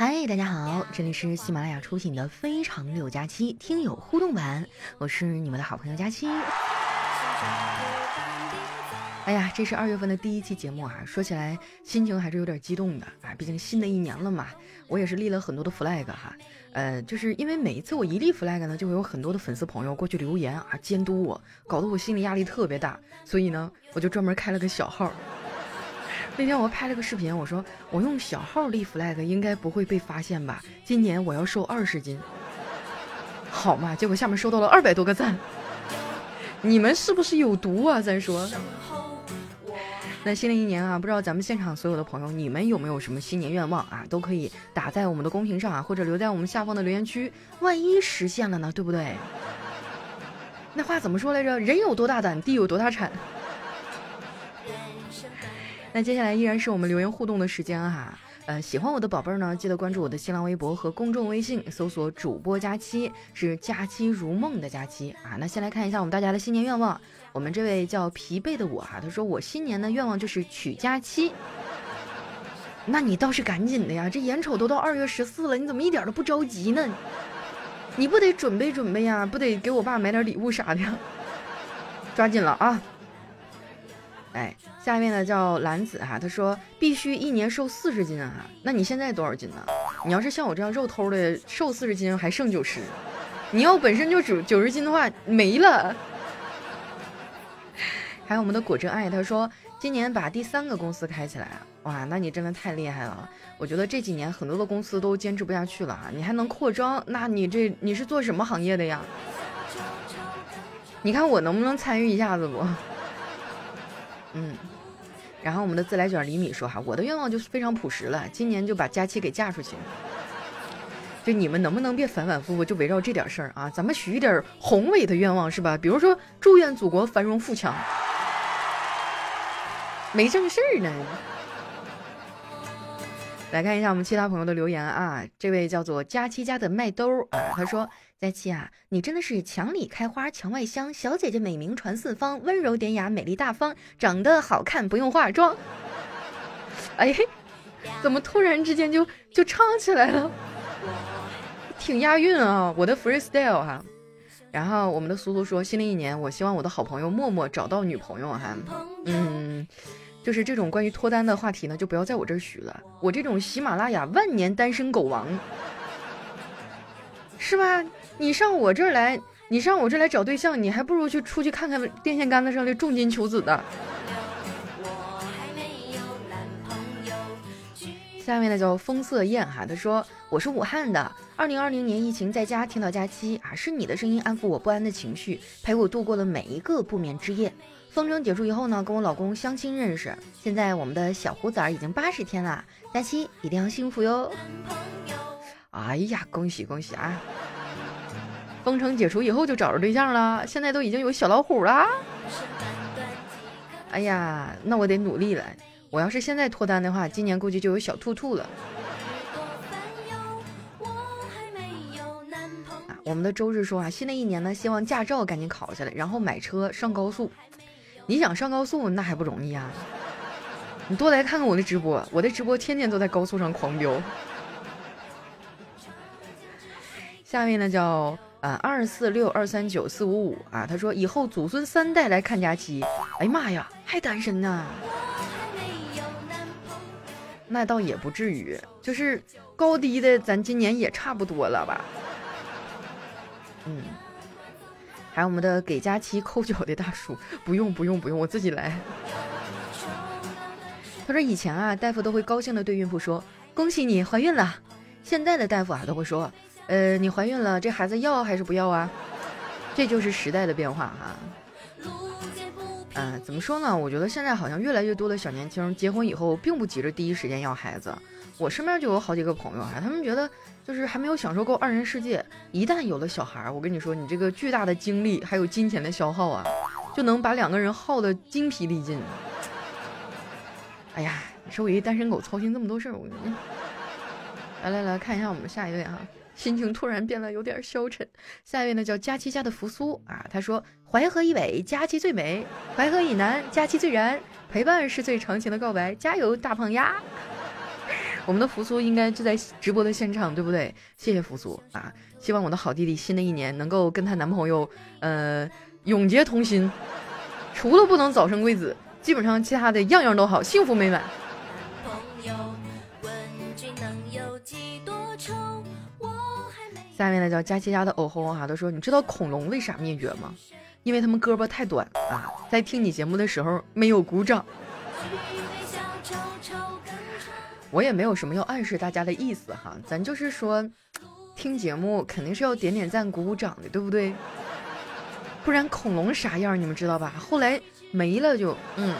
嗨，大家好，这里是喜马拉雅出品的《非常六加七》听友互动版，我是你们的好朋友佳期。哎呀，这是二月份的第一期节目啊，说起来心情还是有点激动的啊，毕竟新的一年了嘛，我也是立了很多的 flag 哈，呃，就是因为每一次我一立 flag 呢，就会有很多的粉丝朋友过去留言啊，监督我，搞得我心里压力特别大，所以呢，我就专门开了个小号。那天我拍了个视频，我说我用小号立 flag 应该不会被发现吧？今年我要瘦二十斤，好嘛？结果下面收到了二百多个赞，你们是不是有毒啊？咱说，那新的一年啊，不知道咱们现场所有的朋友，你们有没有什么新年愿望啊？都可以打在我们的公屏上啊，或者留在我们下方的留言区，万一实现了呢？对不对？那话怎么说来着？人有多大胆，地有多大产。那接下来依然是我们留言互动的时间哈，呃，喜欢我的宝贝儿呢，记得关注我的新浪微博和公众微信，搜索主播佳期，是佳期如梦的佳期啊。那先来看一下我们大家的新年愿望，我们这位叫疲惫的我哈，他说我新年的愿望就是娶佳期。那你倒是赶紧的呀，这眼瞅都到二月十四了，你怎么一点都不着急呢？你不得准备准备呀，不得给我爸买点礼物啥的，抓紧了啊！哎，下面呢叫兰子哈，他说必须一年瘦四十斤啊，那你现在多少斤呢？你要是像我这样肉偷的，瘦四十斤还剩九十，你要本身就九九十斤的话没了。还有我们的果真爱，他说今年把第三个公司开起来，哇，那你真的太厉害了。我觉得这几年很多的公司都坚持不下去了啊，你还能扩张，那你这你是做什么行业的呀？你看我能不能参与一下子不？嗯，然后我们的自来卷李米说哈，我的愿望就是非常朴实了，今年就把佳期给嫁出去。就你们能不能别反反复复就围绕这点事儿啊？咱们许一点宏伟的愿望是吧？比如说祝愿祖国繁荣富强。没正事儿呢。来看一下我们其他朋友的留言啊，这位叫做佳期家的麦兜啊，他说。佳琪啊，你真的是墙里开花墙外香，小姐姐美名传四方，温柔典雅，美丽大方，长得好看不用化妆。哎，怎么突然之间就就唱起来了？挺押韵啊，我的 freestyle 哈。然后我们的苏苏说，新的一年，我希望我的好朋友默默找到女朋友哈。嗯，就是这种关于脱单的话题呢，就不要在我这儿许了。我这种喜马拉雅万年单身狗王，是吧？你上我这儿来，你上我这儿来找对象，你还不如去出去看看电线杆子上的重金求子的。下面呢叫风色艳哈，他说我是武汉的，二零二零年疫情在家听到假期啊，是你的声音安抚我不安的情绪，陪我度过了每一个不眠之夜。风筝结束以后呢，跟我老公相亲认识，现在我们的小胡子儿已经八十天了，假期一定要幸福哟。哎呀，恭喜恭喜啊！封城解除以后就找着对象了，现在都已经有小老虎了。哎呀，那我得努力了。我要是现在脱单的话，今年估计就有小兔兔了。我们的周日说啊，新的一年呢，希望驾照赶紧考下来，然后买车上高速。你想上高速，那还不容易啊？你多来看看我的直播，我的直播天天都在高速上狂飙。下面呢叫。啊，二四六二三九四五五啊，他说以后祖孙三代来看佳期，哎呀妈呀，还单身呢？那倒也不至于，就是高低的，咱今年也差不多了吧？嗯，还有我们的给佳期抠脚的大叔，不用不用不用，我自己来。他说以前啊，大夫都会高兴的对孕妇说恭喜你怀孕了，现在的大夫啊都会说。呃，你怀孕了，这孩子要还是不要啊？这就是时代的变化哈。嗯，怎么说呢？我觉得现在好像越来越多的小年轻结婚以后，并不急着第一时间要孩子。我身边就有好几个朋友哈，他们觉得就是还没有享受够二人世界，一旦有了小孩，我跟你说，你这个巨大的精力还有金钱的消耗啊，就能把两个人耗得精疲力尽。哎呀，你说我一单身狗操心这么多事儿，我 来来来看一下我们下一位哈。心情突然变得有点消沉。下一位呢叫佳期家的扶苏啊，他说：“淮河以北，佳期最美；淮河以南，佳期最燃。陪伴是最长情的告白，加油，大胖丫！” 我们的扶苏应该就在直播的现场，对不对？谢谢扶苏啊！希望我的好弟弟新的一年能够跟她男朋友，呃，永结同心。除了不能早生贵子，基本上其他的样样都好，幸福美满。下面呢叫佳琪家的偶吼哈，他说：“你知道恐龙为啥灭绝吗？因为他们胳膊太短啊，在听你节目的时候没有鼓掌。”我也没有什么要暗示大家的意思哈，咱就是说，听节目肯定是要点点赞、鼓鼓掌的，对不对？不然恐龙啥样你们知道吧？后来没了就嗯，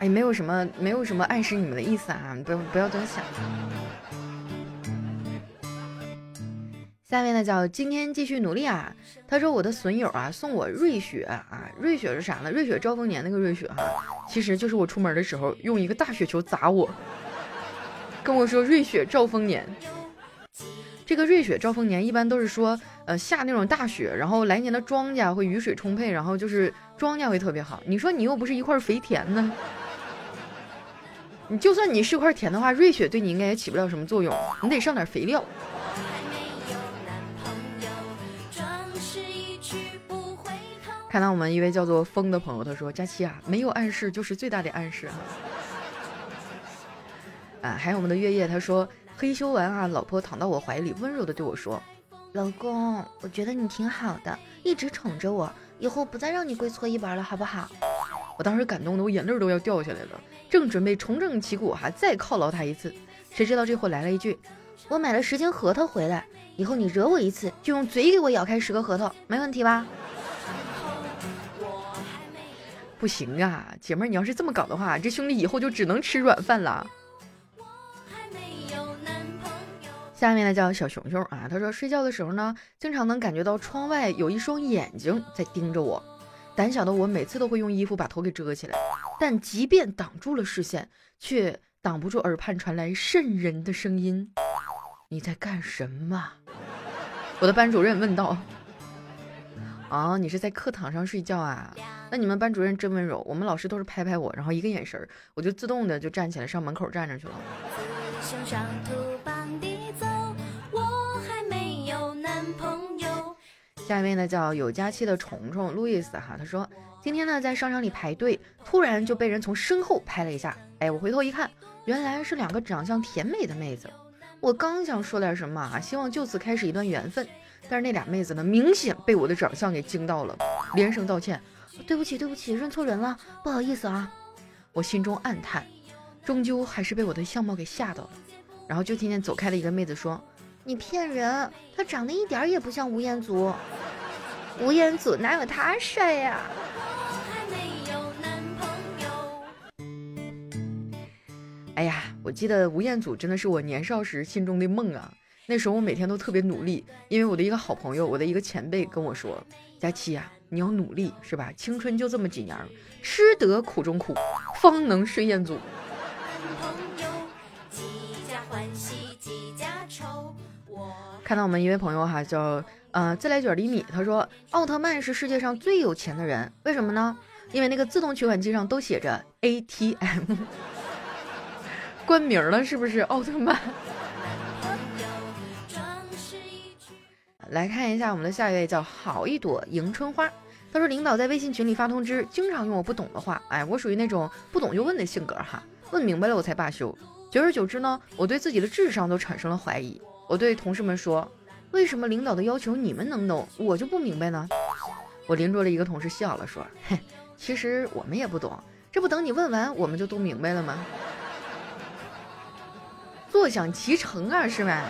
哎，没有什么没有什么暗示你们的意思啊，不要不要多想。下面呢叫今天继续努力啊。他说我的损友啊送我瑞雪啊，瑞雪是啥呢？瑞雪兆丰年那个瑞雪哈，其实就是我出门的时候用一个大雪球砸我，跟我说瑞雪兆丰年。这个瑞雪兆丰年一般都是说呃下那种大雪，然后来年的庄稼会雨水充沛，然后就是庄稼会特别好。你说你又不是一块肥田呢，你就算你是块田的话，瑞雪对你应该也起不了什么作用，你得上点肥料。看到我们一位叫做风的朋友，他说：“佳期啊，没有暗示就是最大的暗示哈。”啊，还有我们的月夜，他说：“黑修完啊，老婆躺到我怀里，温柔的对我说：‘老公，我觉得你挺好的，一直宠着我，以后不再让你跪搓衣板了，好不好？’我当时感动的我眼泪都要掉下来了，正准备重整旗鼓哈，再犒劳他一次，谁知道这货来了一句：‘我买了十斤核桃回来，以后你惹我一次，就用嘴给我咬开十个核桃，没问题吧？’”不行啊，姐妹儿，你要是这么搞的话，这兄弟以后就只能吃软饭了。下面呢叫小熊熊啊，他说睡觉的时候呢，经常能感觉到窗外有一双眼睛在盯着我。胆小的我每次都会用衣服把头给遮起来，但即便挡住了视线，却挡不住耳畔传来渗人的声音：“你在干什么？”我的班主任问道。啊，你是在课堂上睡觉啊？那你们班主任真温柔，我们老师都是拍拍我，然后一个眼神，我就自动的就站起来上门口站着去了。下一位呢叫有假期的虫虫路易斯哈，他说今天呢在商场里排队，突然就被人从身后拍了一下，哎，我回头一看，原来是两个长相甜美的妹子。我刚想说点什么啊，希望就此开始一段缘分。但是那俩妹子呢，明显被我的长相给惊到了，连声道歉：“对不起，对不起，认错人了，不好意思啊。”我心中暗叹，终究还是被我的相貌给吓到了。然后就听见走开的一个妹子说：“你骗人，他长得一点也不像吴彦祖，吴彦祖哪有他帅呀？”哎呀，我记得吴彦祖真的是我年少时心中的梦啊。那时候我每天都特别努力，因为我的一个好朋友，我的一个前辈跟我说：“佳期呀，你要努力，是吧？青春就这么几年，吃得苦中苦，方能睡彦祖。”看到我们一位朋友哈，叫呃自来卷厘米，他说奥特曼是世界上最有钱的人，为什么呢？因为那个自动取款机上都写着 ATM，冠名了是不是？奥特曼。来看一下我们的下一位，叫好一朵迎春花。他说，领导在微信群里发通知，经常用我不懂的话。哎，我属于那种不懂就问的性格哈，问明白了我才罢休。久而久之呢，我对自己的智商都产生了怀疑。我对同事们说，为什么领导的要求你们能懂，我就不明白呢？我邻桌的一个同事笑了，说，嘿，其实我们也不懂，这不等你问完，我们就都明白了吗？坐享其成啊，是吧？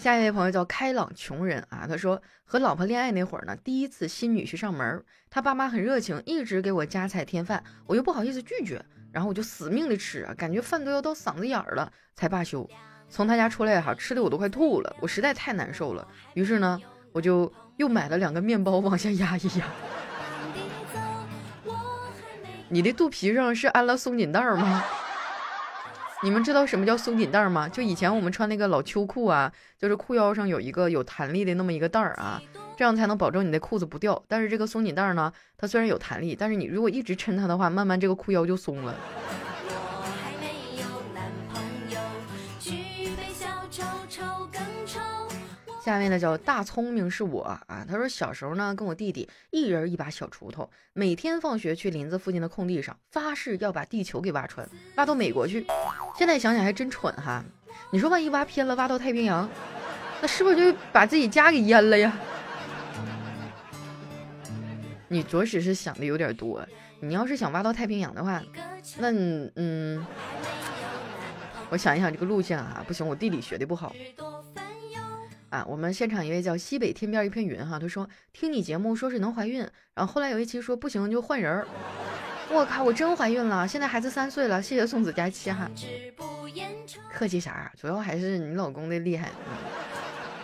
下一位朋友叫开朗穷人啊，他说和老婆恋爱那会儿呢，第一次新女婿上门，他爸妈很热情，一直给我夹菜添饭，我又不好意思拒绝，然后我就死命的吃啊，感觉饭都要到嗓子眼儿了才罢休。从他家出来哈，吃的我都快吐了，我实在太难受了，于是呢，我就又买了两个面包往下压一压。你的肚皮上是安了松紧带吗？你们知道什么叫松紧带吗？就以前我们穿那个老秋裤啊，就是裤腰上有一个有弹力的那么一个带儿啊，这样才能保证你的裤子不掉。但是这个松紧带呢，它虽然有弹力，但是你如果一直抻它的话，慢慢这个裤腰就松了。下面呢叫大聪明是我啊，他说小时候呢跟我弟弟一人一把小锄头，每天放学去林子附近的空地上，发誓要把地球给挖穿，挖到美国去。现在想想还真蠢哈，你说万一挖偏了，挖到太平洋，那是不是就把自己家给淹了呀？你着实是想的有点多。你要是想挖到太平洋的话，那嗯，我想一想这个路线啊，不行，我地理学的不好。啊，我们现场一位叫西北天边一片云哈，他说听你节目说是能怀孕，然后后来有一期说不行就换人儿。我靠，我真怀孕了，现在孩子三岁了，谢谢宋子佳期哈。客气啥？主要还是你老公的厉害。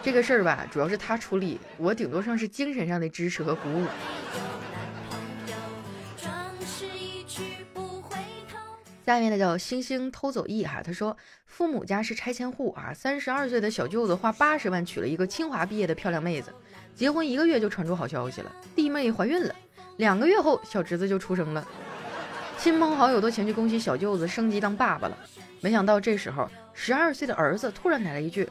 这个事儿吧，主要是他出力，我顶多上是精神上的支持和鼓舞。下面的叫星星偷走艺哈，他说父母家是拆迁户啊，三十二岁的小舅子花八十万娶了一个清华毕业的漂亮妹子，结婚一个月就传出好消息了，弟妹怀孕了，两个月后小侄子就出生了，亲朋好友都前去恭喜小舅子升级当爸爸了，没想到这时候十二岁的儿子突然来了一句：“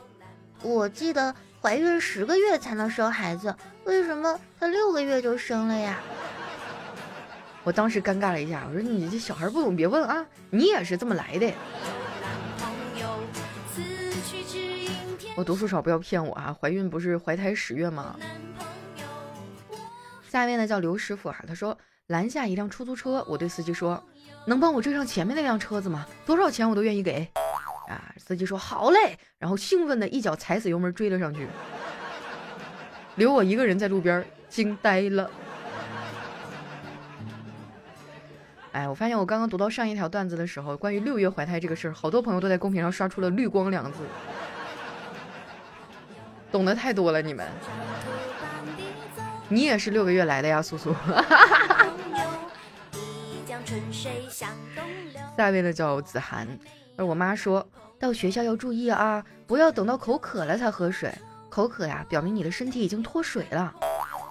我记得怀孕十个月才能生孩子，为什么他六个月就生了呀？”我当时尴尬了一下，我说：“你这小孩不懂别问啊，你也是这么来的。”我读书少，不要骗我啊！怀孕不是怀胎十月吗？下面呢叫刘师傅啊，他说拦下一辆出租车，我对司机说：“能帮我追上前面那辆车子吗？多少钱我都愿意给。”啊，司机说：“好嘞！”然后兴奋的一脚踩死油门追了上去，留我一个人在路边惊呆了。哎，我发现我刚刚读到上一条段子的时候，关于六月怀胎这个事儿，好多朋友都在公屏上刷出了“绿光”两个字，懂得太多了，你们。你也是六个月来的呀，苏苏。下一位呢叫子涵，而我妈说到学校要注意啊，不要等到口渴了才喝水，口渴呀，表明你的身体已经脱水了。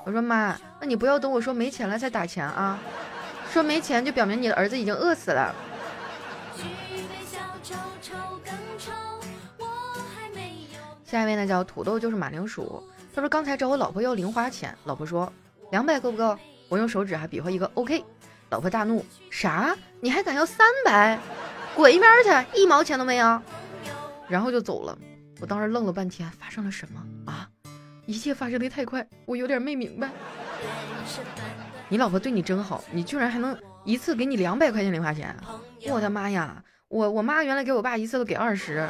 我说妈，那你不要等我说没钱了才打钱啊。说没钱就表明你的儿子已经饿死了。下一位呢叫土豆就是马铃薯，他说刚才找我老婆要零花钱，老婆说两百够不够？我用手指还比划一个 OK，老婆大怒，啥？你还敢要三百？滚一边去，一毛钱都没有。然后就走了。我当时愣了半天，发生了什么啊？一切发生的太快，我有点没明白。你老婆对你真好，你居然还能一次给你两百块钱零花钱！我的妈呀，我我妈原来给我爸一次都给二十。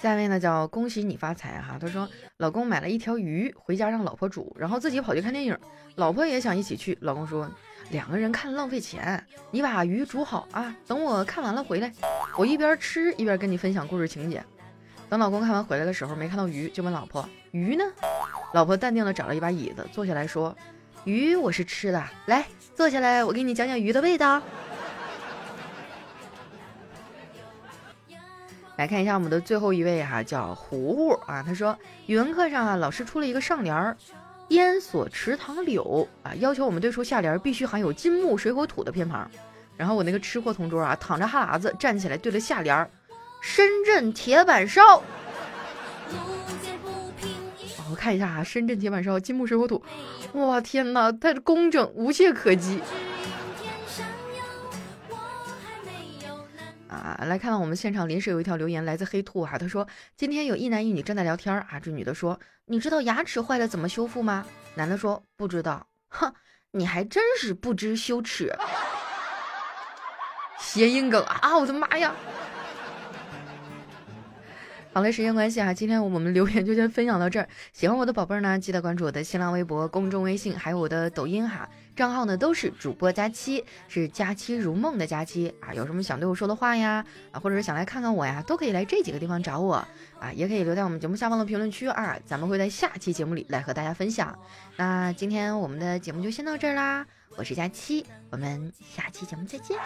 下一位呢叫恭喜你发财哈，他说老公买了一条鱼回家让老婆煮，然后自己跑去看电影，老婆也想一起去，老公说两个人看浪费钱，你把鱼煮好啊，等我看完了回来，我一边吃一边跟你分享故事情节。等老公看完回来的时候，没看到鱼，就问老婆：“鱼呢？”老婆淡定的找了一把椅子，坐下来说：“鱼我是吃的，来坐下来，我给你讲讲鱼的味道。”来看一下我们的最后一位哈，叫糊糊啊，他说语文课上啊，老师出了一个上联儿：“烟锁池塘柳”啊，要求我们对出下联必须含有金木水火土的偏旁。然后我那个吃货同桌啊，淌着哈喇子站起来对了下联儿。深圳铁板烧，我看一下啊，深圳铁板烧，金木水火土，哇天哪，它工整无懈可击。啊，来看到我们现场临时有一条留言来自黑兔哈，他说今天有一男一女正在聊天啊，这女的说你知道牙齿坏了怎么修复吗？男的说不知道，哼，你还真是不知羞耻。谐音梗啊，我的妈呀！好了，时间关系啊，今天我们留言就先分享到这儿。喜欢我的宝贝儿呢，记得关注我的新浪微博、公众微信，还有我的抖音哈，账号呢都是主播佳期，是佳期如梦的佳期啊。有什么想对我说的话呀，啊，或者是想来看看我呀，都可以来这几个地方找我啊，也可以留在我们节目下方的评论区啊，咱们会在下期节目里来和大家分享。那今天我们的节目就先到这儿啦，我是佳期，我们下期节目再见。